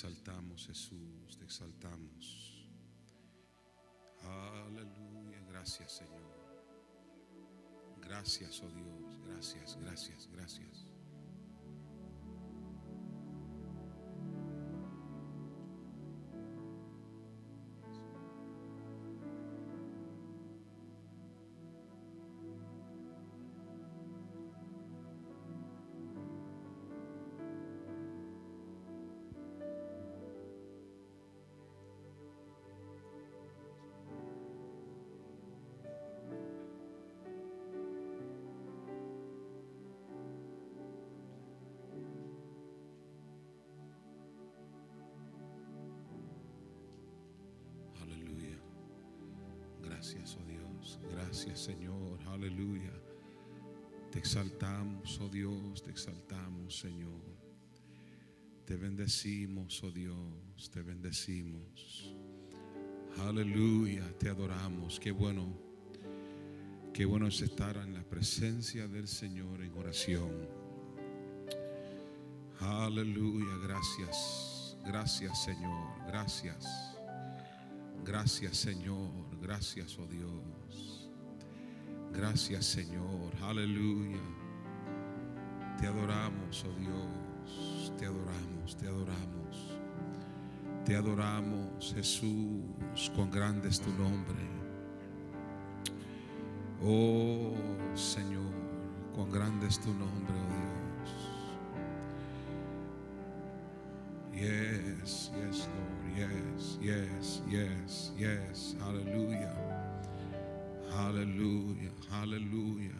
exaltamos, Jesús, te exaltamos. Aleluya, gracias Señor. Gracias, oh Dios, gracias, gracias, gracias. Oh Dios. Te exaltamos, Señor. Te bendecimos, oh Dios. Te bendecimos. Aleluya. Te adoramos. Qué bueno. Qué bueno es estar en la presencia del Señor en oración. Aleluya. Gracias. Gracias, Señor. Gracias. Gracias Señor, gracias oh Dios. Gracias Señor, aleluya. Te adoramos oh Dios, te adoramos, te adoramos. Te adoramos Jesús, cuán grande es tu nombre. Oh Señor, cuán grande es tu nombre, oh Dios. Yes, yes, Lord. Yes, yes, yes, yes. Hallelujah. Hallelujah. Hallelujah.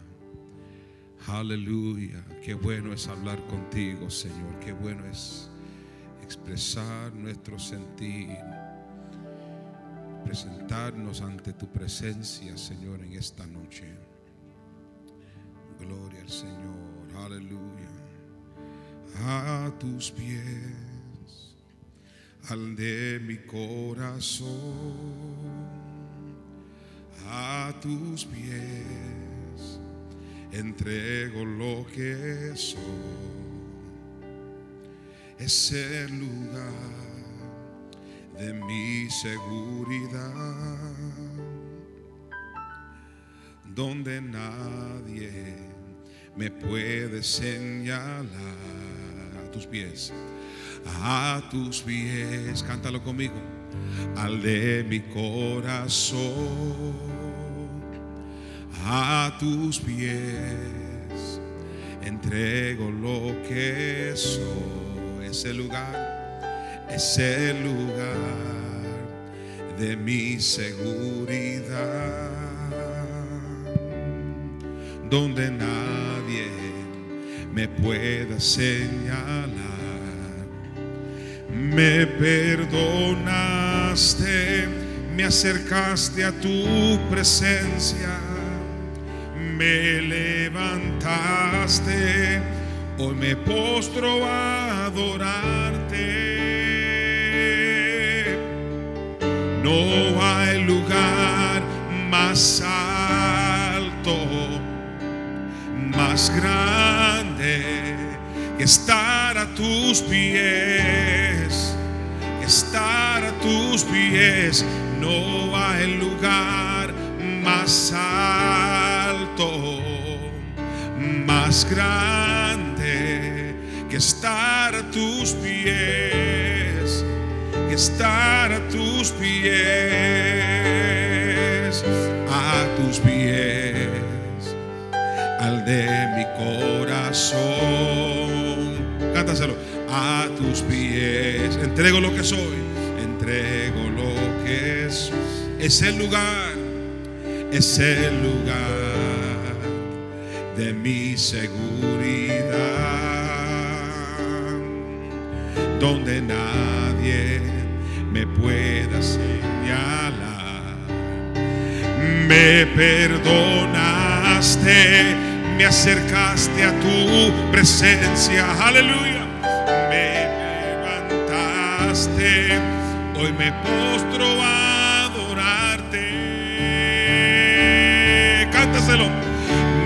Hallelujah. Qué bueno es hablar contigo, Señor. Qué bueno es expresar nuestro sentir. Presentarnos ante tu presencia, Señor, en esta noche. Gloria al Señor. Aleluya. A tus pies al de mi corazón, a tus pies entrego lo que soy. Es el lugar de mi seguridad, donde nadie me puede señalar a tus pies a tus pies, cántalo conmigo, al de mi corazón, a tus pies, entrego lo que soy, ese lugar, ese lugar de mi seguridad, donde nadie me pueda señalar. Me perdonaste, me acercaste a tu presencia, me levantaste, hoy me postro a adorarte. No hay lugar más alto, más grande que estar a tus pies, estar a tus pies, no hay lugar más más grande que estar a tus pies, que estar a tus pies, a tus pies, al de mi corazón cántaselo. A tus pies, entrego lo que soy, entrego lo que es. Es el lugar, es el lugar de mi seguridad, donde nadie me pueda señalar. Me perdonaste me acercaste a tu presencia. Aleluya. Me levantaste. Hoy me postro a adorarte. Cántaselo.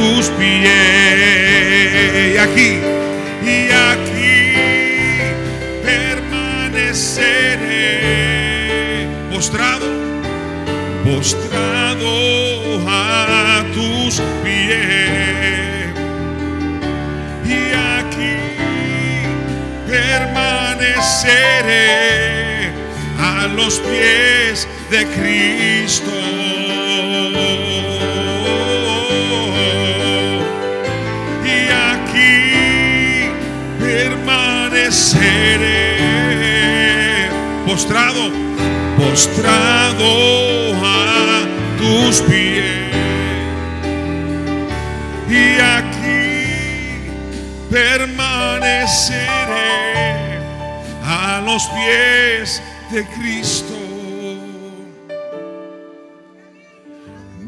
tus pies. Y aquí, y aquí permaneceré postrado, postrado a tus pies. Y aquí permaneceré a los pies de Cristo. Postrado, postrado a tus pies. Y aquí permaneceré a los pies de Cristo.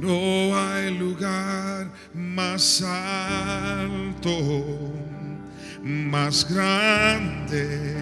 No hay lugar más alto, más grande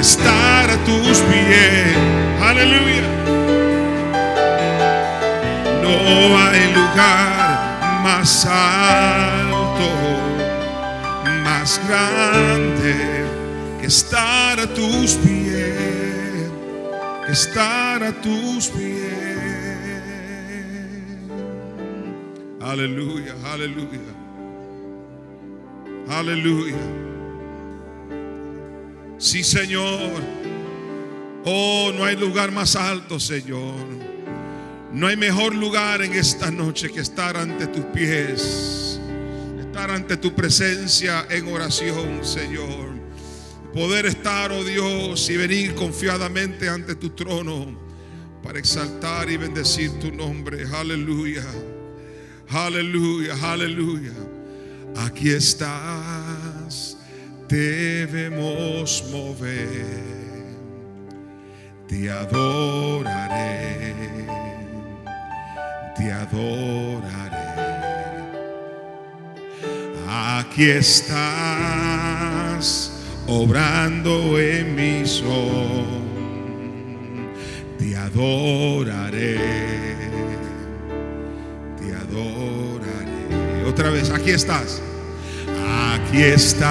estar a tus pies. Aleluya. No hay lugar más alto, más grande que estar a tus pies, que estar a tus pies. Aleluya, aleluya, aleluya. Sí, Señor. Oh, no hay lugar más alto, Señor. No hay mejor lugar en esta noche que estar ante tus pies, estar ante tu presencia en oración, Señor. Poder estar, oh Dios, y venir confiadamente ante tu trono para exaltar y bendecir tu nombre. Aleluya, aleluya, aleluya. Aquí estás, debemos mover, te adoraré, te adoraré. Aquí estás obrando en mi son, te adoraré, te adoraré. Otra vez, aquí estás, aquí estás,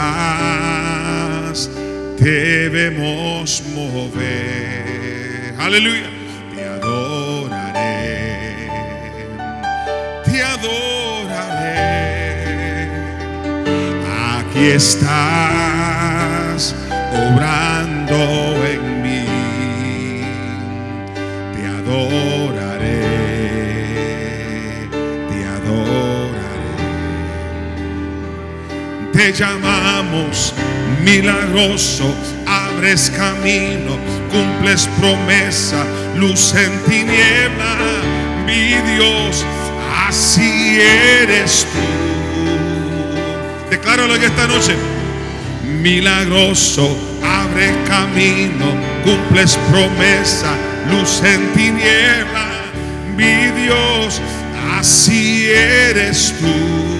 debemos mover. Aleluya, te adoraré, te adoraré. Aquí estás obrando en mí. Te adoraré, Te llamamos milagroso, abres camino, cumples promesa, luz en tiniebla, mi Dios, así eres tú. Decláralo en esta noche. Milagroso, abre camino, cumples promesa, luz en tiniebla, mi Dios, así eres tú.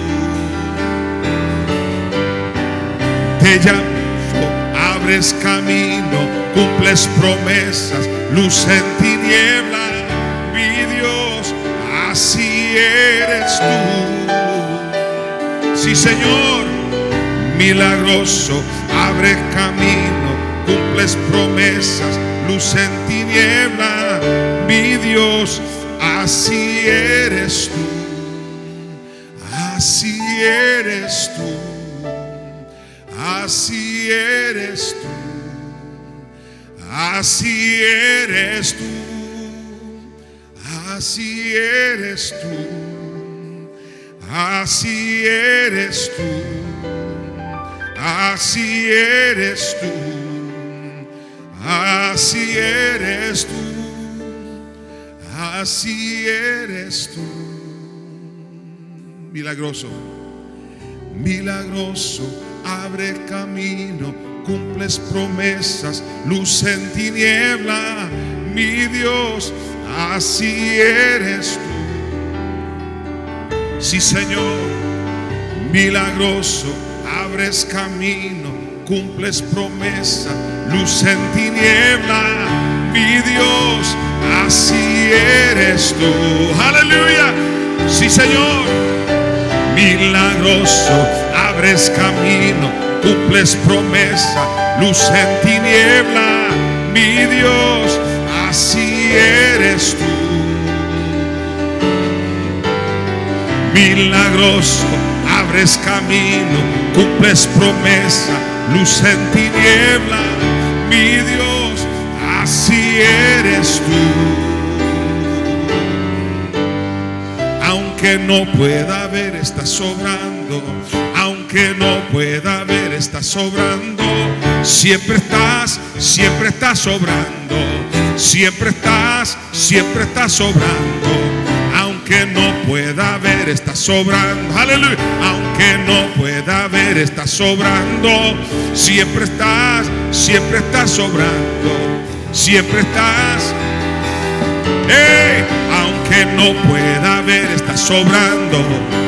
Te llamo, abres camino, cumples promesas, luz en tiniebla, mi eres tú. Sí, Señor, milagroso, abre camino, cumples promesas, luz en tiniebla, mi Dios, así eres tú. Así eres tú. Así eres tú. Así eres tú. Así eres tú. Así eres tú. Así eres tú. Así eres tú. Así eres tú. Milagroso. Milagroso. Abre camino. Cumples promesas. Luz en tiniebla. Mi Dios. Así eres tú. Sí, Señor. Milagroso. Abres camino. Cumples promesa. Luz en tiniebla. Mi Dios. Así eres tú. Aleluya. Sí, Señor. Milagroso. Abres camino. Cumples promesa. Luz en tiniebla. Mi Dios. Así eres tú. Milagroso, abres camino, cumples promesa, luz en tiniebla, mi Dios, así eres tú. Aunque no pueda ver, estás sobrando. Aunque no pueda ver, estás sobrando. Siempre estás, siempre estás sobrando. Siempre estás, siempre estás sobrando. Aunque no pueda ver, estás sobrando. Aleluya. Aunque no pueda ver, estás sobrando. Siempre estás, siempre estás sobrando. Siempre estás. Aunque no pueda ver, está sobrando.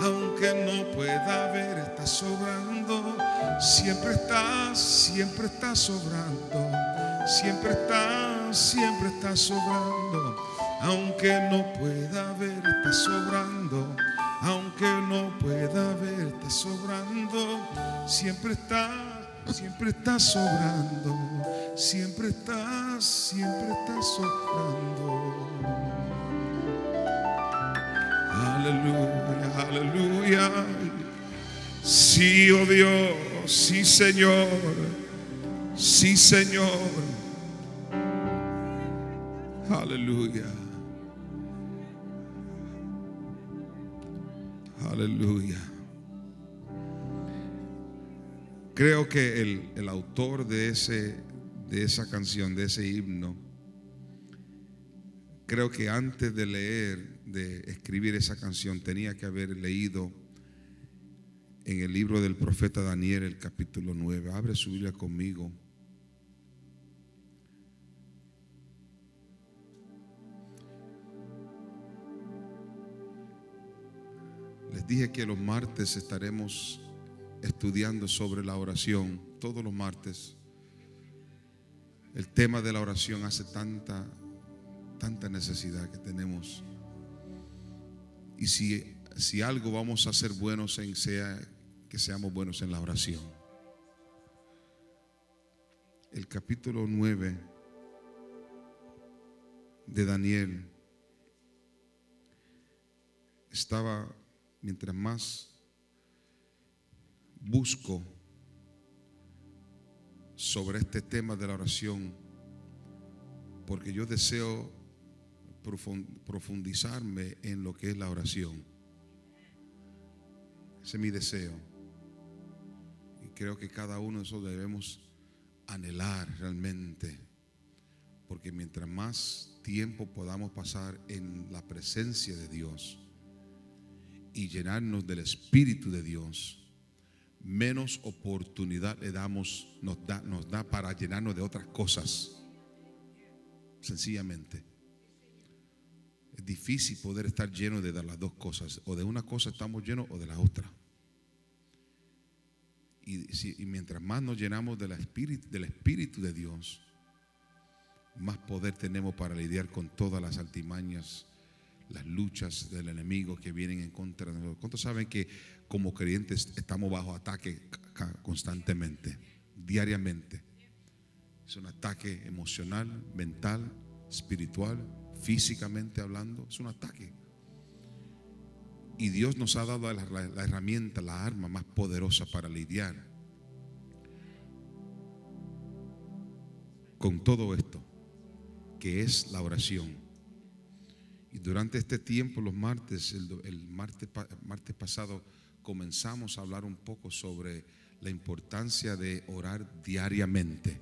Aunque no pueda ver, está sobrando. Siempre está, siempre está sobrando. Siempre está, siempre está sobrando. Aunque no pueda ver, está sobrando. Aunque no pueda ver, está sobrando. Siempre está, siempre está sobrando. Siempre está, siempre está sobrando. Aleluya, aleluya. Sí, oh Dios, sí, Señor. Sí, Señor. Aleluya. Aleluya. Creo que el, el autor de, ese, de esa canción, de ese himno, creo que antes de leer, de escribir esa canción, tenía que haber leído en el libro del profeta Daniel, el capítulo 9. Abre su Biblia conmigo. Les dije que los martes estaremos estudiando sobre la oración, todos los martes. El tema de la oración hace tanta, tanta necesidad que tenemos. Y si, si algo vamos a ser buenos en, sea que seamos buenos en la oración. El capítulo 9 de Daniel estaba, mientras más busco sobre este tema de la oración, porque yo deseo profundizarme en lo que es la oración. Ese es mi deseo. Y creo que cada uno de nosotros debemos anhelar realmente, porque mientras más tiempo podamos pasar en la presencia de Dios y llenarnos del Espíritu de Dios, menos oportunidad le damos, nos da, nos da para llenarnos de otras cosas. Sencillamente. Difícil poder estar lleno de las dos cosas. O de una cosa estamos llenos o de la otra. Y, mientras más nos llenamos del espíritu, del espíritu de Dios, más poder tenemos para lidiar con todas las altimañas, las luchas del enemigo que vienen en contra de nosotros. ¿Cuántos saben que como creyentes estamos bajo ataque constantemente, diariamente? Es un ataque emocional, mental, espiritual, físicamente hablando. Es un ataque. Y Dios nos ha dado la, herramienta, la arma más poderosa para lidiar con todo esto, que es la oración. Y durante este tiempo, los martes, el, martes, martes pasado, comenzamos a hablar un poco sobre la importancia de orar diariamente.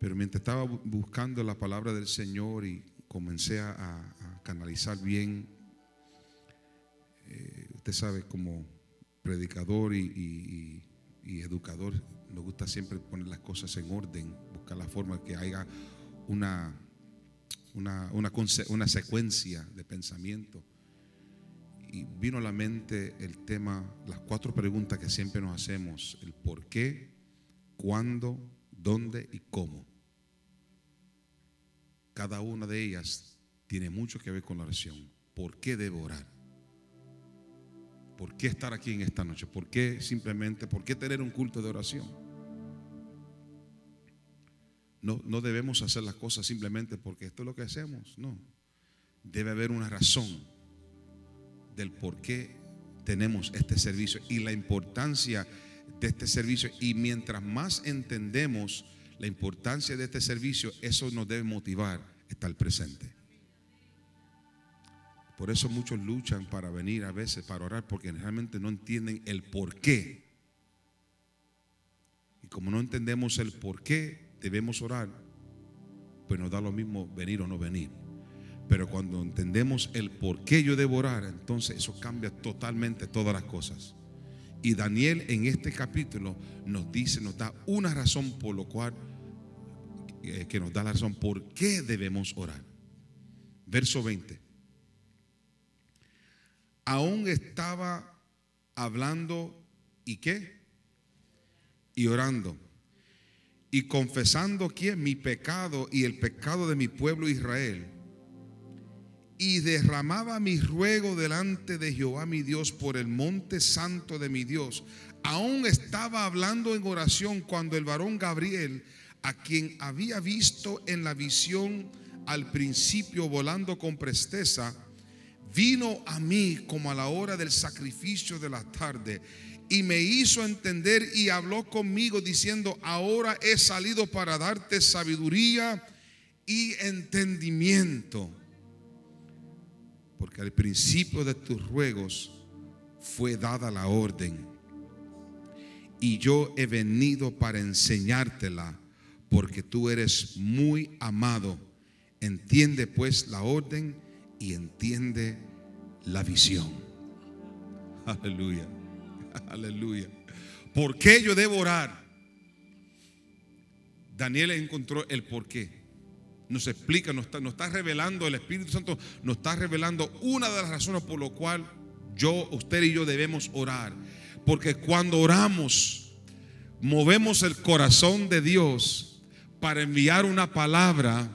Pero mientras estaba buscando la palabra del Señor y comencé a, canalizar bien, eh, usted sabe, como predicador y, educador, me gusta siempre poner las cosas en orden, buscar la forma que haya una, una, una secuencia de pensamiento. Y vino a la mente el tema, las cuatro preguntas que siempre nos hacemos, el por qué, cuándo, dónde y cómo. Cada una de ellas tiene mucho que ver con la oración. ¿Por qué debo orar? ¿Por qué estar aquí en esta noche? ¿Por qué simplemente, por qué tener un culto de oración? No, no debemos hacer las cosas simplemente porque esto es lo que hacemos. No. Debe haber una razón del por qué tenemos este servicio y la importancia de este servicio. Y mientras más entendemos la importancia de este servicio, eso nos debe motivar estar presente. Por eso muchos luchan para venir a veces, para orar, porque realmente no entienden el por qué. Y como no entendemos el por qué debemos orar, pues nos da lo mismo venir o no venir. Pero cuando entendemos el por qué yo debo orar, entonces eso cambia totalmente todas las cosas. Y Daniel en este capítulo nos dice, nos da una razón por lo cual eh, que nos da la razón por qué debemos orar. Verso 20. Aún estaba hablando y qué? Y orando. Y confesando que mi pecado y el pecado de mi pueblo Israel. Y derramaba mi ruego delante de Jehová mi Dios por el monte santo de mi Dios. Aún estaba hablando en oración cuando el varón Gabriel a quien había visto en la visión al principio volando con presteza, vino a mí como a la hora del sacrificio de la tarde y me hizo entender y habló conmigo diciendo, ahora he salido para darte sabiduría y entendimiento. Porque al principio de tus ruegos fue dada la orden. Y yo he venido para enseñártela porque tú eres muy amado. Entiende pues la orden y entiende la visión. Aleluya, aleluya. ¿Por qué yo debo orar? Daniel encontró el por qué. Nos explica, nos está, revelando, el Espíritu Santo nos está revelando una de las razones por lo cual yo, usted y yo debemos orar. Porque cuando oramos, movemos el corazón de Dios para enviar una palabra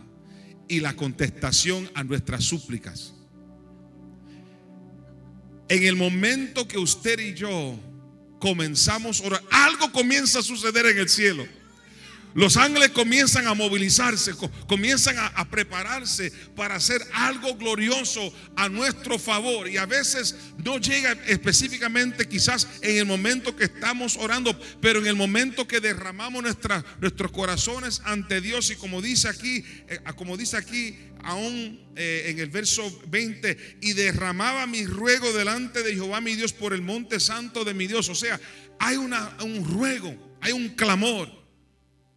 y la contestación a nuestras súplicas. En el momento que usted y yo comenzamos a orar, algo comienza a suceder en el cielo. Los ángeles comienzan a movilizarse, comienzan a, prepararse para hacer algo glorioso a nuestro favor. Y a veces no llega específicamente quizás en el momento que estamos orando, pero en el momento que derramamos nuestros corazones ante Dios. Y como dice aquí, eh, como dice aquí, aún eh, en el verso 20, y derramaba mi ruego delante de Jehová mi Dios por el monte santo de mi Dios. O sea, hay una, un ruego, hay un clamor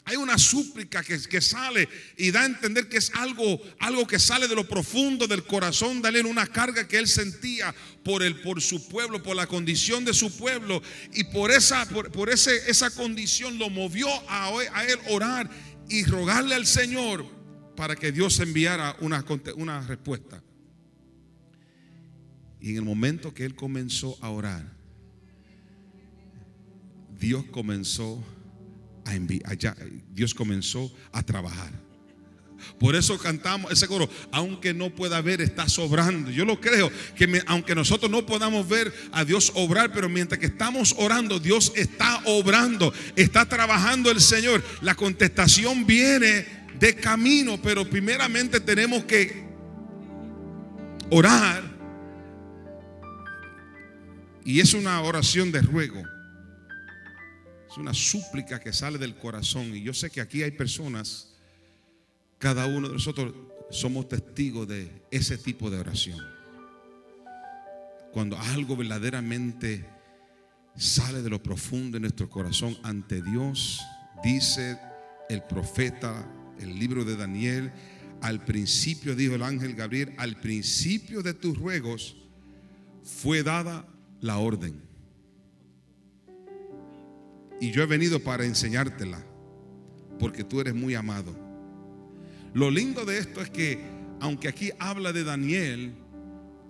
hay una súplica que, que, sale y da a entender que es algo, algo que sale de lo profundo del corazón de él, una carga que él sentía por, el, por su pueblo, por la condición de su pueblo. Y por esa, por, ese, esa condición lo movió a, a, él orar y rogarle al Señor para que Dios enviara una, una respuesta. Y en el momento que él comenzó a orar, Dios comenzó a Dios comenzó a trabajar. Por eso cantamos ese coro, aunque no pueda ver, está sobrando. Yo lo creo, que aunque nosotros no podamos ver a Dios obrar, pero mientras que estamos orando, Dios está obrando, está trabajando el Señor. La contestación viene de camino, pero primeramente tenemos que orar. Y es una oración de ruego una súplica que sale del corazón. Y yo sé que aquí hay personas, cada uno de nosotros somos testigos de ese tipo de oración. Cuando algo verdaderamente sale de lo profundo de nuestro corazón ante Dios, dice el profeta, el libro de Daniel, al principio dijo el ángel Gabriel, al principio de tus ruegos fue dada la orden. Y yo he venido para enseñártela, porque tú eres muy amado. Lo lindo de esto es que, aunque aquí habla de Daniel,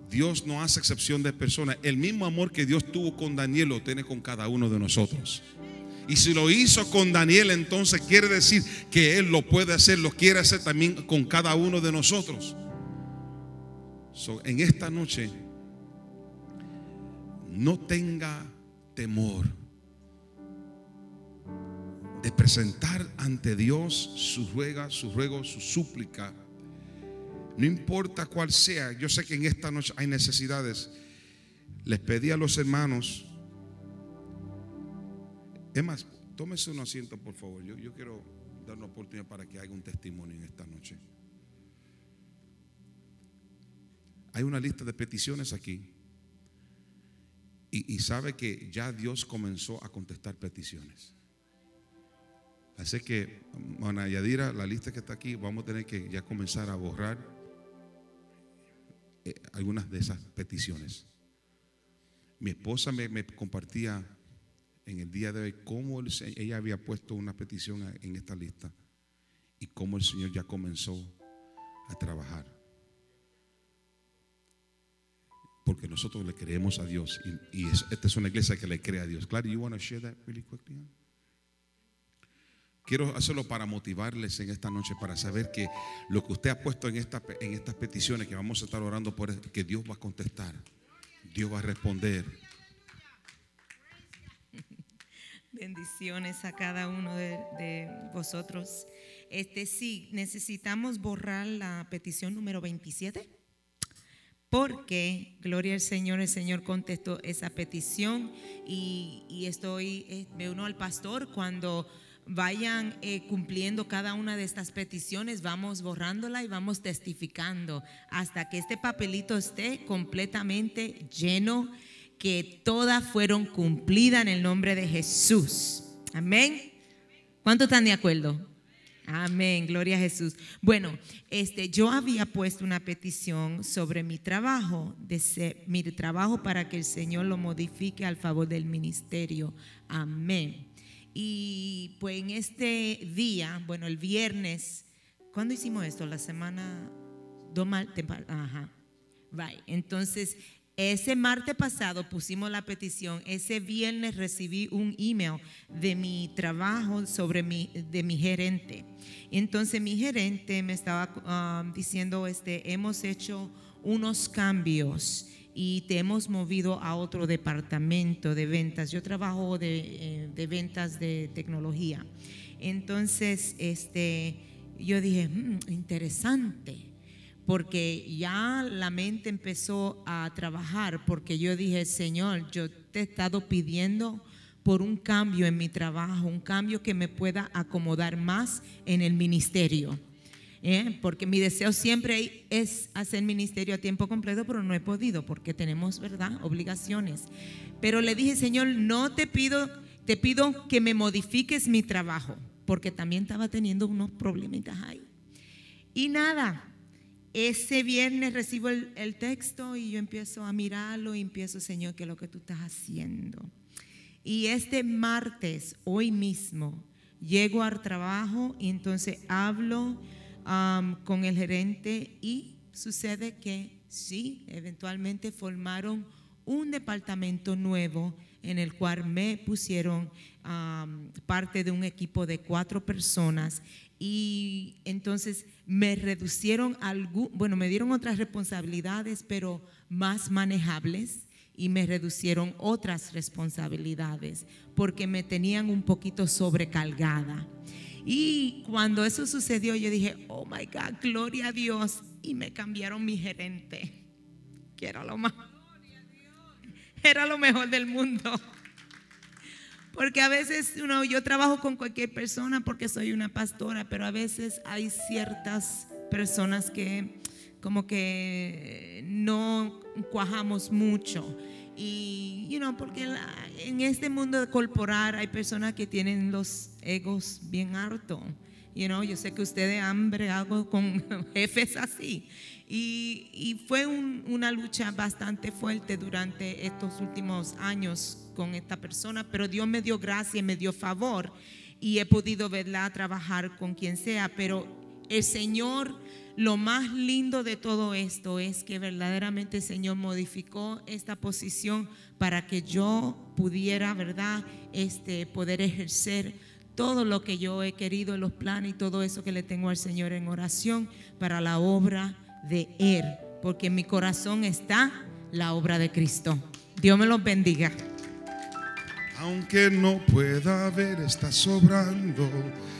Dios no hace excepción de personas. El mismo amor que Dios tuvo con Daniel lo tiene con cada uno de nosotros. Y si lo hizo con Daniel, entonces quiere decir que Él lo puede hacer, lo quiere hacer también con cada uno de nosotros. en esta noche, no tenga temor de presentar ante Dios su ruega, su ruego, su súplica. No importa cuál sea, yo sé que en esta noche hay necesidades. Les pedí a los hermanos, es más, tómese un asiento por favor. Yo, quiero dar una oportunidad para que haga un testimonio en esta noche. Hay una lista de peticiones aquí. Y sabe que ya Dios comenzó a contestar peticiones. Así que, Ana Yadira, la lista que está aquí, vamos a tener que ya comenzar a borrar eh, algunas de esas peticiones. Mi esposa me, compartía en el día de hoy cómo ella había puesto una petición en esta lista y cómo el Señor ya comenzó a trabajar. Porque nosotros le creemos a Dios y, esta es una iglesia que le cree a Dios. Claro, you want to share that really quickly? Quiero hacerlo para motivarles en esta noche, para saber que lo que usted ha puesto en, esta, en estas peticiones que vamos a estar orando por, que Dios va a contestar, Dios va a responder. Bendiciones a cada uno de, vosotros. Este sí, necesitamos borrar la petición número 27 porque, gloria al Señor, el Señor contestó esa petición y, y estoy, eh, me uno al pastor cuando vayan eh, cumpliendo cada una de estas peticiones, vamos borrándola y vamos testificando hasta que este papelito esté completamente lleno, que todas fueron cumplidas en el nombre de Jesús. Amén. ¿Cuántos están de acuerdo? Amén, gloria a Jesús. Bueno, este, yo había puesto una petición sobre mi trabajo, de mi trabajo para que el Señor lo modifique al favor del ministerio. Amén. Y pues en este día, bueno, el viernes, ¿cuándo hicimos esto? La semana, dos martes, ajá. Entonces, ese martes pasado pusimos la petición, ese viernes recibí un email de mi trabajo sobre mi, de mi gerente. Entonces mi gerente me estaba um, diciendo, este, hemos hecho unos cambios y te hemos movido a otro departamento de ventas. Yo trabajo de, eh, ventas de tecnología. Entonces, este, yo dije, mm, interesante, porque ya la mente empezó a trabajar, porque yo dije, Señor, yo te he estado pidiendo por un cambio en mi trabajo, un cambio que me pueda acomodar más en el ministerio. ¿Eh? porque mi deseo siempre es hacer ministerio a tiempo completo, pero no he podido porque tenemos, ¿verdad?, obligaciones. Pero le dije, Señor, no te pido, te pido que me modifiques mi trabajo, porque también estaba teniendo unos problemitas ahí. Y nada, ese viernes recibo el, el, texto y yo empiezo a mirarlo y empiezo, Señor, ¿qué es lo que tú estás haciendo? Y este martes, hoy mismo, llego al trabajo y entonces hablo con el gerente y sucede que sí, eventualmente formaron un departamento nuevo en el cual me pusieron parte de un equipo de cuatro personas y entonces me reducieron, algún, bueno, me dieron otras responsabilidades, pero más manejables y me reducieron otras responsabilidades porque me tenían un poquito sobrecargada. Y cuando eso sucedió, yo dije, oh my God, gloria a Dios. Y me cambiaron mi gerente, que era lo más, era lo mejor del mundo. Porque a veces uno, yo trabajo con cualquier persona porque soy una pastora, pero a veces hay ciertas personas que como que no cuajamos mucho. Y, you know, porque en este mundo corporal hay personas que tienen los egos bien hartos. You know, yo sé que ustedes han bregado con jefes así. Y, y fue una lucha bastante fuerte durante estos últimos años con esta persona, pero Dios me dio gracia me dio favor y he podido verla trabajar con quien sea, pero el Señor lo más lindo de todo esto es que verdaderamente el Señor modificó esta posición para que yo pudiera, ¿verdad? Este, poder ejercer todo lo que yo he querido, los planes y todo eso que le tengo al Señor en oración para la obra de Él, porque en mi corazón está la obra de Cristo. Dios me los bendiga. Aunque no pueda ver, está sobrando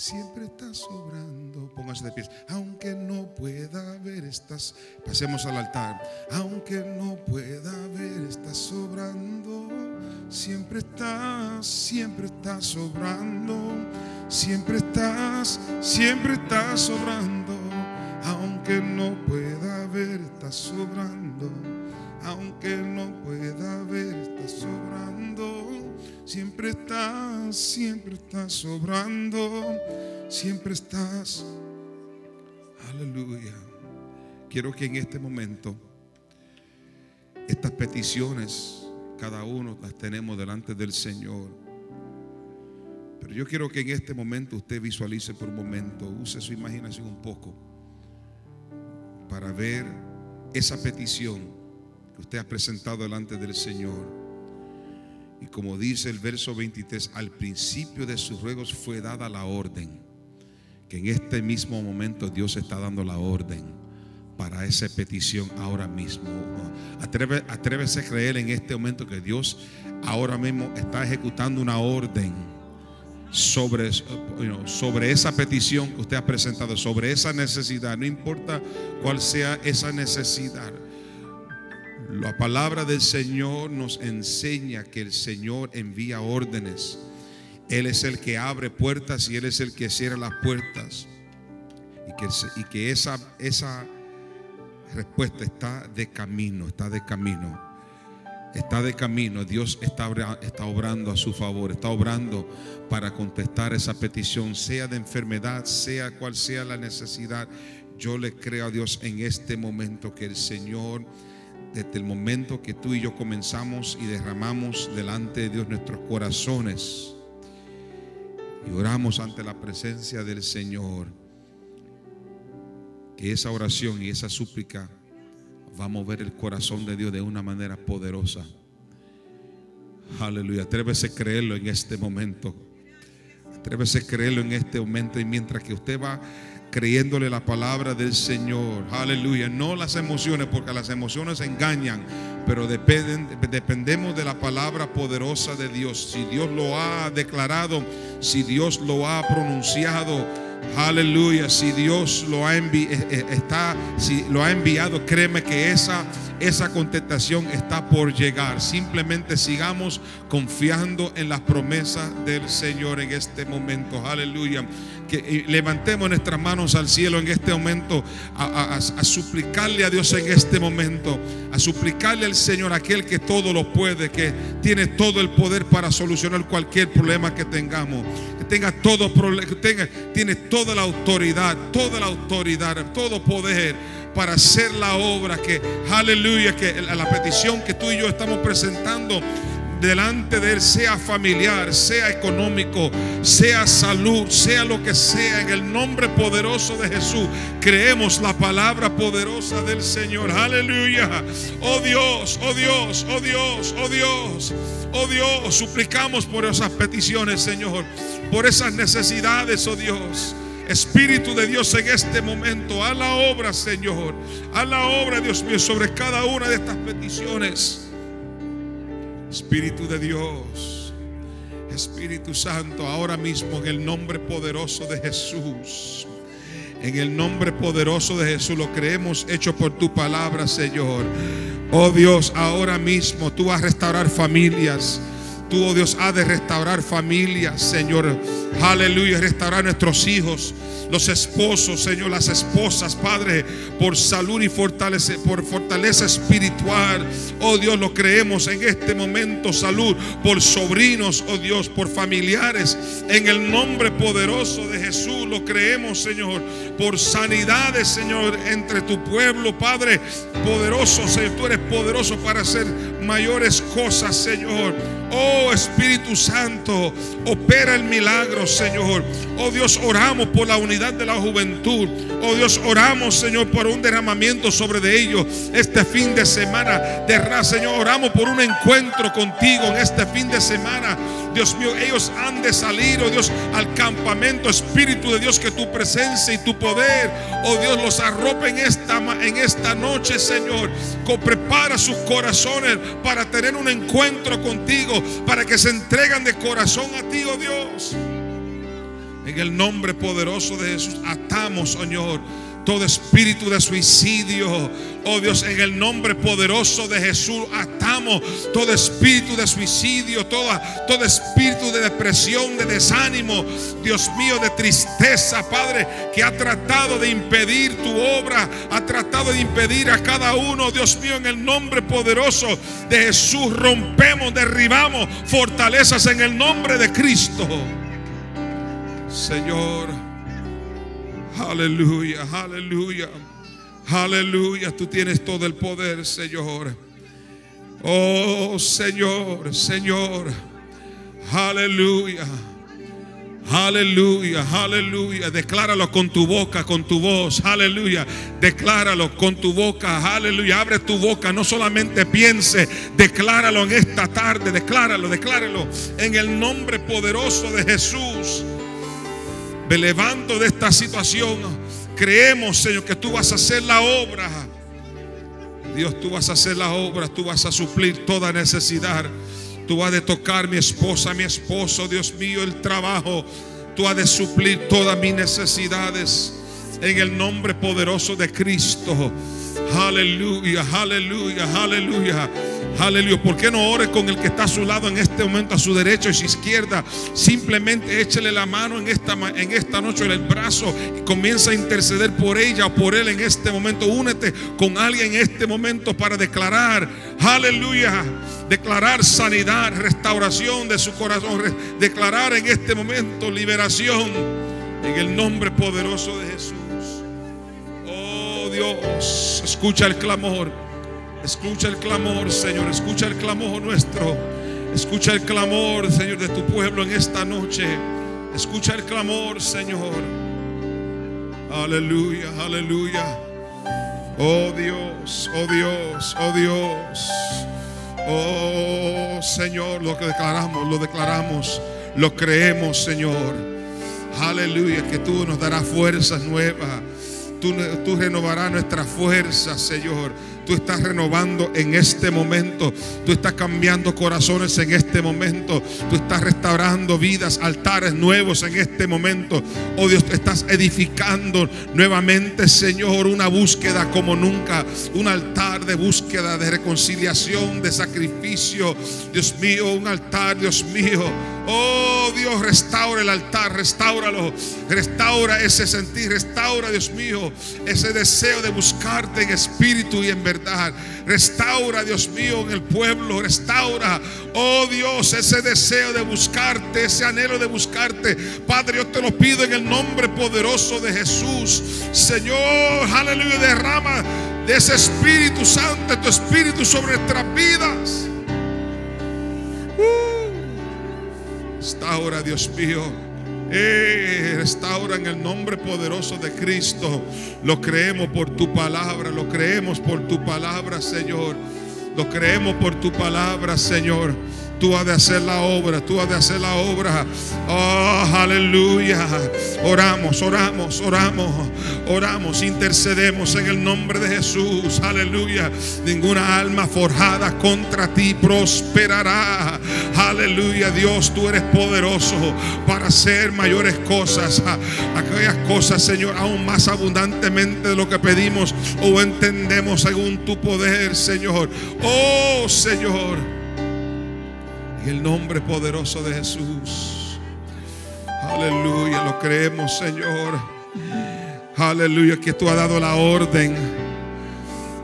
siempre está sobrando. Póngase de pies. Aunque no pueda ver, estás. Pasemos al altar. Aunque no pueda ver, estás sobrando. Siempre estás, siempre estás sobrando. Siempre estás, siempre estás sobrando. Aunque no pueda ver, estás sobrando. Aunque no pueda ver, estás sobrando Siempre estás, siempre estás sobrando, siempre estás. Aleluya. Quiero que en este momento estas peticiones, cada uno las tenemos delante del Señor. Pero yo quiero que en este momento usted visualice por un momento, use su imaginación un poco para ver esa petición usted ha presentado delante del Señor. Y como dice el verso 23, al principio de sus ruegos fue dada la orden. Que en este mismo momento Dios está dando la orden para esa petición ahora mismo. atrévese a creer en este momento que Dios ahora mismo está ejecutando una orden sobre, sobre esa petición que usted ha presentado, sobre esa necesidad, no importa cuál sea esa necesidad. La palabra del Señor nos enseña que el Señor envía órdenes. Él es el que abre puertas y Él es el que cierra las puertas. Y que, esa, respuesta está de camino, está de camino. Está de camino. Dios está obrando a su favor, está obrando para contestar esa petición, sea de enfermedad, sea cual sea la necesidad. Yo le creo a Dios en este momento que el Señor desde el momento que tú y yo comenzamos y derramamos delante de Dios nuestros corazones y oramos ante la presencia del Señor, que esa oración y esa súplica va a mover el corazón de Dios de una manera poderosa. Aleluya. Atrévese a creerlo en este momento. Atrévese a creerlo en este momento. Y mientras que usted va creyéndole la palabra del Señor. Aleluya. No las emociones, porque las emociones engañan, pero dependemos de la palabra poderosa de Dios. Si Dios lo ha declarado, si Dios lo ha pronunciado, Aleluya, si Dios lo ha, eh, eh, está, si lo ha enviado, créeme que esa, esa contestación está por llegar. Simplemente sigamos confiando en las promesas del Señor en este momento. Aleluya. Que levantemos nuestras manos al cielo en este momento a, suplicarle a Dios en este momento, a suplicarle al Señor, aquel que todo lo puede, que tiene todo el poder para solucionar cualquier problema que tengamos, que tenga todo que tenga, tiene toda la autoridad, toda la autoridad, todo poder para hacer la obra que, aleluya, que la petición que tú y yo estamos presentando delante de Él, sea familiar, sea económico, sea salud, sea lo que sea, en el nombre poderoso de Jesús, creemos la palabra poderosa del Señor. Aleluya. Oh Dios, oh Dios, oh Dios, oh Dios, oh Dios, suplicamos por esas peticiones, Señor, por esas necesidades, oh Dios. Espíritu de Dios en este momento, a la obra, Señor, a la obra, Dios mío, sobre cada una de estas peticiones. Espíritu de Dios, Espíritu Santo, ahora mismo en el nombre poderoso de Jesús. En el nombre poderoso de Jesús lo creemos hecho por tu palabra, Señor. Oh Dios, ahora mismo tú vas a restaurar familias. Tú, oh Dios, has de restaurar familias, Señor. Aleluya, restaurar nuestros hijos los esposos, Señor, las esposas, Padre, por salud y fortaleza, por fortaleza espiritual. Oh Dios, lo creemos en este momento, salud, por sobrinos, oh Dios, por familiares, en el nombre poderoso de Jesús, lo creemos, Señor, por sanidades, Señor, entre tu pueblo, Padre, poderoso, Señor, tú eres poderoso para hacer mayores cosas, Señor. Oh Espíritu Santo, opera el milagro, Señor. Oh Dios, oramos por la unidad de la juventud. Oh Dios, oramos, Señor, por un derramamiento sobre de ellos este fin de semana. Señor, oramos por un encuentro contigo en este fin de semana. Dios mío, ellos han de salir, oh Dios, al campamento, Espíritu de Dios, que tu presencia y tu poder, oh Dios, los arrope en esta, en esta noche, Señor. Prepara sus corazones para tener un encuentro contigo, para que se entregan de corazón a ti, oh Dios. En el nombre poderoso de Jesús, atamos, Señor todo espíritu de suicidio. Oh Dios, en el nombre poderoso de Jesús atamos todo espíritu de suicidio, toda, todo espíritu de depresión, de desánimo, Dios mío, de tristeza, Padre, que ha tratado de impedir tu obra, ha tratado de impedir a cada uno, Dios mío, en el nombre poderoso de Jesús, rompemos, derribamos fortalezas en el nombre de Cristo. Señor. Aleluya, aleluya. Aleluya, tú tienes todo el poder, Señor. Oh, Señor, Señor. Aleluya. Aleluya, aleluya. Decláralo con tu boca, con tu voz. Aleluya. Decláralo con tu boca. Aleluya. Abre tu boca. No solamente piense. Decláralo en esta tarde. Decláralo, decláralo. En el nombre poderoso de Jesús me levanto de esta situación. Creemos, Señor, que tú vas a hacer la obra. Dios, tú vas a hacer la obra, tú vas a suplir toda necesidad. Tú vas a tocar mi esposa, mi esposo, Dios mío, el trabajo. Tú has de suplir todas mis necesidades en el nombre poderoso de Cristo. Aleluya, aleluya, aleluya. Aleluya. ¿Por qué no ore con el que está a su lado en este momento, a su derecha y su izquierda? Simplemente échele la mano en esta, en esta noche, en el brazo y comienza a interceder por ella o por él en este momento. Únete con alguien en este momento para declarar, aleluya, declarar sanidad, restauración de su corazón, declarar en este momento liberación en el nombre poderoso de Jesús. Oh Dios, escucha el clamor. Escucha el clamor, Señor. Escucha el clamor nuestro. Escucha el clamor, Señor, de tu pueblo en esta noche. Escucha el clamor, Señor. Aleluya, aleluya. Oh Dios, oh Dios, oh Dios. Oh Señor, lo que declaramos, lo declaramos, lo creemos, Señor. Aleluya, que tú nos darás fuerzas nuevas. Tú, tú renovarás nuestras fuerzas, Señor tú estás renovando en este momento. Tú estás cambiando corazones en este momento. Tú estás restaurando vidas, altares nuevos en este momento. Oh Dios, te estás edificando nuevamente, Señor, una búsqueda como nunca. Un altar de búsqueda, de reconciliación, de sacrificio. Dios mío, un altar, Dios mío. Oh Dios, restaura el altar, restauralo. Restaura ese sentir, restaura, Dios mío, ese deseo de buscarte en espíritu y en verdad. Restaura, Dios mío, en el pueblo. Restaura, oh Dios, ese deseo de buscarte, ese anhelo de buscarte. Padre, yo te lo pido en el nombre poderoso de Jesús. Señor, aleluya, derrama de ese Espíritu Santo, tu Espíritu sobre nuestras vidas. Restaura, Dios mío. Eh, restaura en el nombre poderoso de Cristo. Lo creemos por tu palabra, lo creemos por tu palabra, Señor. Lo creemos por tu palabra, Señor. Tú has de hacer la obra, tú has de hacer la obra. Oh, aleluya. Oramos, oramos, oramos, oramos, intercedemos en el nombre de Jesús. Aleluya. Ninguna alma forjada contra ti prosperará. Aleluya, Dios, tú eres poderoso para hacer mayores cosas. Aquellas cosas, Señor, aún más abundantemente de lo que pedimos o entendemos según tu poder, Señor. Oh, Señor. En el nombre poderoso de Jesús. Aleluya, lo creemos, Señor. Aleluya, que tú has dado la orden.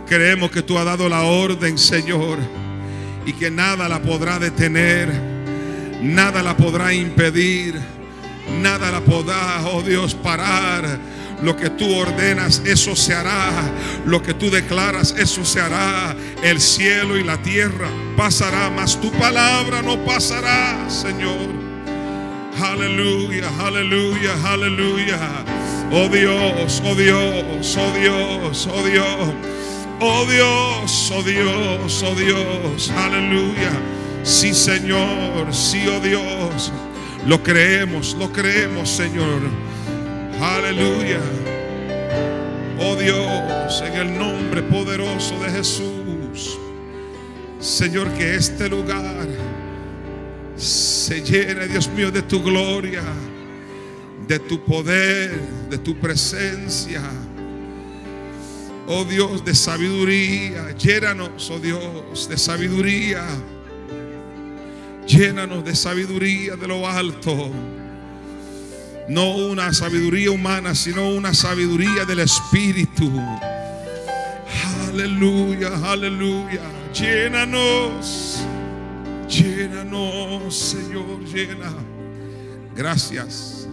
Creemos que tú has dado la orden, Señor. Y que nada la podrá detener. Nada la podrá impedir. Nada la podrá, oh Dios, parar lo que tú ordenas, eso se hará. Lo que tú declaras, eso se hará. El cielo y la tierra pasará, mas tu palabra no pasará, Señor. Aleluya, aleluya, aleluya. Oh Dios, oh Dios, oh Dios, oh Dios. Oh Dios, oh Dios, oh Dios. Aleluya. Sí, Señor, sí, oh Dios. Lo creemos, lo creemos, Señor. Aleluya. Oh Dios, en el nombre poderoso de Jesús. Señor, que este lugar se llene, Dios mío, de tu gloria, de tu poder, de tu presencia. Oh Dios, de sabiduría. Llénanos, oh Dios, de sabiduría. Llénanos de sabiduría de lo alto. No una sabiduría humana, sino una sabiduría del Espíritu. Aleluya, aleluya. Llénanos. Llénanos, Señor, llena. Gracias.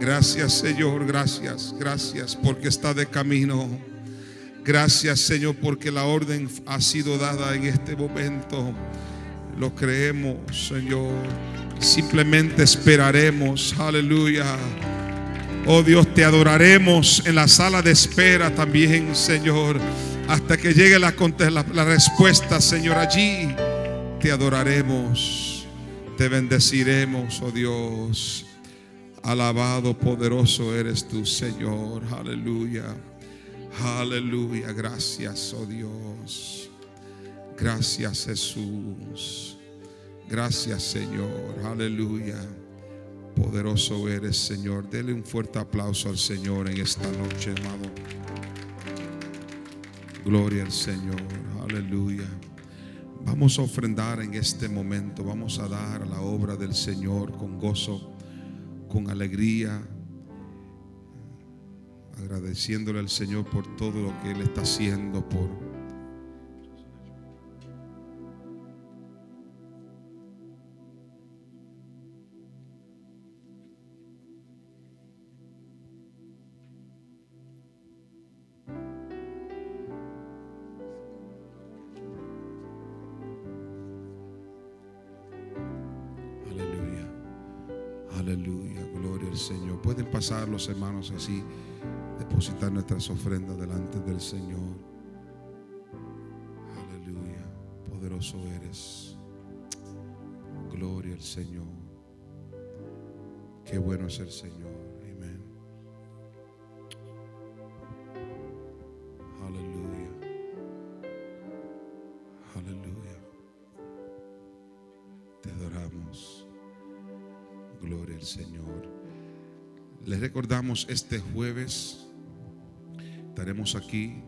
Gracias, Señor, gracias, gracias, porque está de camino. Gracias, Señor, porque la orden ha sido dada en este momento. Lo creemos, Señor. Simplemente esperaremos. Aleluya. Oh Dios, te adoraremos en la sala de espera también, Señor. Hasta que llegue la, respuesta, Señor. Allí te adoraremos. Te bendeciremos, oh Dios. Alabado, poderoso eres tú, Señor. Aleluya. Aleluya. Gracias, oh Dios. Gracias, Jesús. Gracias, Señor. Aleluya. Poderoso eres, Señor. Dele un fuerte aplauso al Señor en esta noche, amado. Gloria al Señor. Aleluya. Vamos a ofrendar en este momento. Vamos a dar a la obra del Señor con gozo, con alegría. Agradeciéndole al Señor por todo lo que Él está haciendo, por los hermanos así, depositar nuestras ofrendas delante del Señor. Aleluya, poderoso eres. Gloria al Señor. Qué bueno es el Señor. Recordamos este jueves estaremos aquí.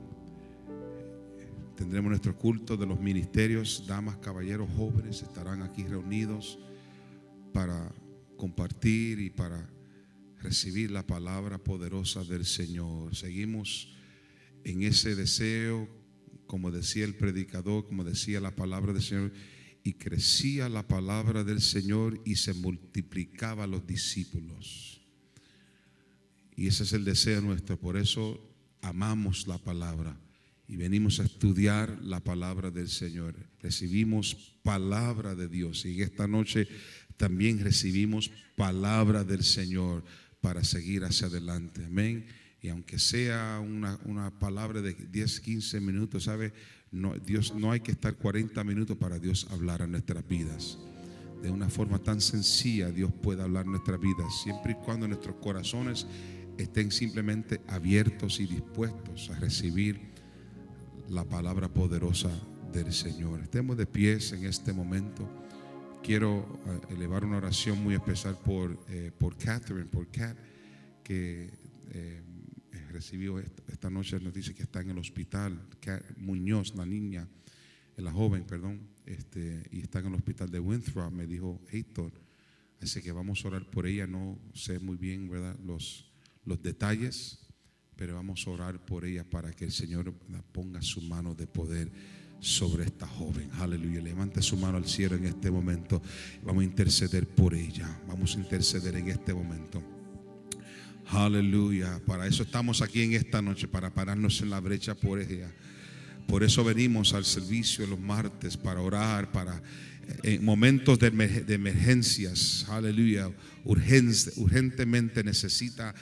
Tendremos nuestro culto de los ministerios, damas, caballeros, jóvenes estarán aquí reunidos para compartir y para recibir la palabra poderosa del Señor. Seguimos en ese deseo, como decía el predicador, como decía la palabra del Señor, y crecía la palabra del Señor y se multiplicaba los discípulos. Y ese es el deseo nuestro, por eso amamos la palabra y venimos a estudiar la palabra del Señor. Recibimos palabra de Dios y esta noche también recibimos palabra del Señor para seguir hacia adelante. Amén. Y aunque sea una, una palabra de 10, 15 minutos, ¿sabe? No, Dios, no hay que estar 40 minutos para Dios hablar a nuestras vidas. De una forma tan sencilla Dios puede hablar nuestras vidas, siempre y cuando nuestros corazones estén simplemente abiertos y dispuestos a recibir la palabra poderosa del Señor. Estemos de pies en este momento. Quiero eh, elevar una oración muy especial por, eh, por Catherine, por Cat, que eh, recibió esta, noche noticia que está en el hospital. Cat Muñoz, la niña, la joven, perdón, este, y está en el hospital de Winthrop, me dijo Héctor. Así que vamos a orar por ella. No sé muy bien, ¿verdad? Los, los detalles, pero vamos a orar por ella para que el Señor ponga su mano de poder sobre esta joven. Aleluya. Levante su mano al cielo en este momento. Vamos a interceder por ella. Vamos a interceder en este momento. Aleluya. Para eso estamos aquí en esta noche, para pararnos en la brecha por ella. Por eso venimos al servicio los martes, para orar, para en momentos de, emergencias. Aleluya. Urgente, urgentemente necesita,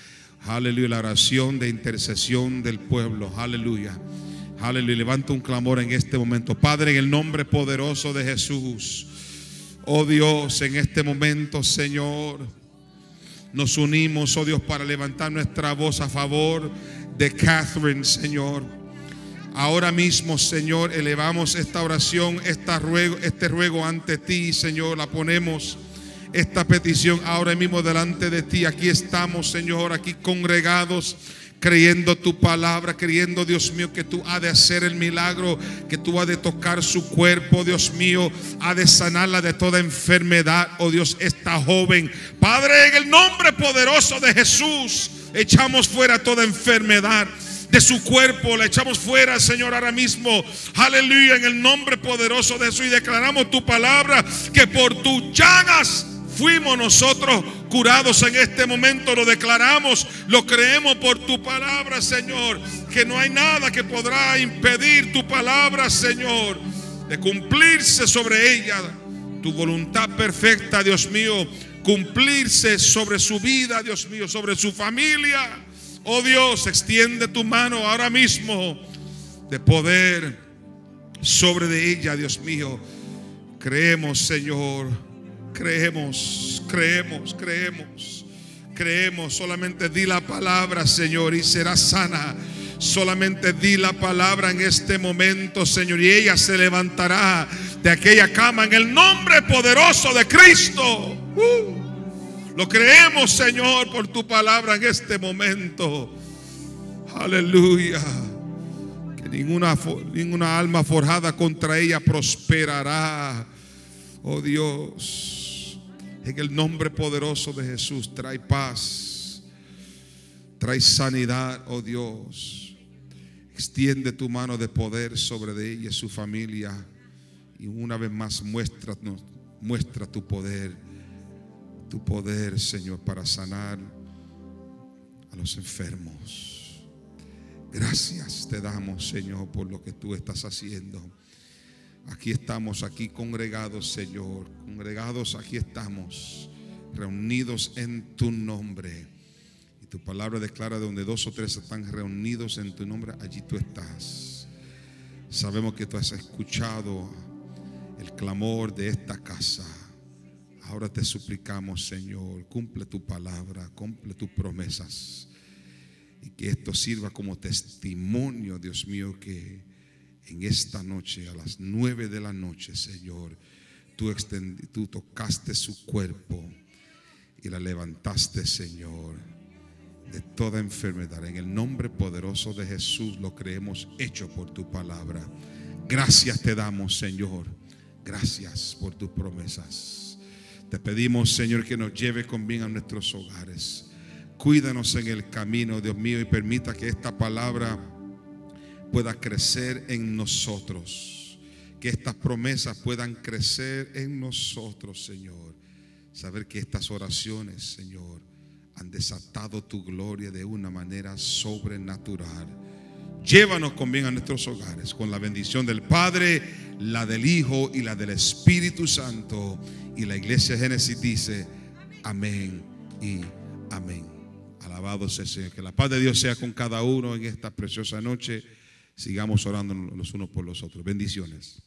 aleluya, la oración de intercesión del pueblo. Aleluya. Aleluya. Levanta un clamor en este momento. Padre, en el nombre poderoso de Jesús. Oh Dios, en este momento, Señor, nos unimos, oh Dios, para levantar nuestra voz a favor de Catherine, Señor. Ahora mismo, Señor, elevamos esta oración, este ruego ante ti, Señor. La ponemos esta petición ahora mismo delante de ti. Aquí estamos, Señor, aquí congregados creyendo tu palabra, creyendo, Dios mío, que tú has de hacer el milagro, que tú has de tocar su cuerpo, Dios mío, ha de sanarla de toda enfermedad, oh Dios, esta joven. Padre, en el nombre poderoso de Jesús, echamos fuera toda enfermedad de su cuerpo, la echamos fuera, Señor, ahora mismo. Aleluya, en el nombre poderoso de Jesús y declaramos tu palabra que por tus llagas fuimos nosotros curados en este momento. Lo declaramos, lo creemos por tu palabra, Señor. Que no hay nada que podrá impedir tu palabra, Señor, de cumplirse sobre ella. Tu voluntad perfecta, Dios mío, cumplirse sobre su vida, Dios mío, sobre su familia. Oh Dios, extiende tu mano ahora mismo de poder sobre de ella, Dios mío. Creemos, Señor Creemos, creemos, creemos, creemos. Solamente di la palabra, Señor, y será sana. Solamente di la palabra en este momento, Señor, y ella se levantará de aquella cama en el nombre poderoso de Cristo. Uh, lo creemos, Señor, por tu palabra en este momento. Aleluya. Que ninguna, ninguna alma forjada contra ella prosperará. Oh Dios. En el nombre poderoso de Jesús, trae paz, trae sanidad, oh Dios. Extiende tu mano de poder sobre de ella y su familia. Y una vez más, muéstranos, muestra tu poder, tu poder, Señor, para sanar a los enfermos. Gracias te damos, Señor, por lo que tú estás haciendo. Aquí estamos, aquí congregados, Señor. Congregados, aquí estamos, reunidos en tu nombre. Y tu palabra declara donde dos o tres están reunidos en tu nombre, allí tú estás. Sabemos que tú has escuchado el clamor de esta casa. Ahora te suplicamos, Señor, cumple tu palabra, cumple tus promesas. Y que esto sirva como testimonio, Dios mío, que en esta noche, a las nueve de la noche, Señor, tú, extendi- tú tocaste su cuerpo y la levantaste, Señor, de toda enfermedad. En el nombre poderoso de Jesús lo creemos hecho por tu palabra. Gracias te damos, Señor. Gracias por tus promesas. Te pedimos, Señor, que nos lleve con bien a nuestros hogares. Cuídanos en el camino, Dios mío, y permita que esta palabra pueda crecer en nosotros. Que estas promesas puedan crecer en nosotros, Señor. Saber que estas oraciones, Señor, han desatado tu gloria de una manera sobrenatural. Llévanos con bien a nuestros hogares, con la bendición del Padre, la del Hijo y la del Espíritu Santo. Y la iglesia de Génesis dice, amén y amén. Alabado sea el Señor. Que la paz de Dios sea con cada uno en esta preciosa noche. Sigamos orando los unos por los otros. Bendiciones.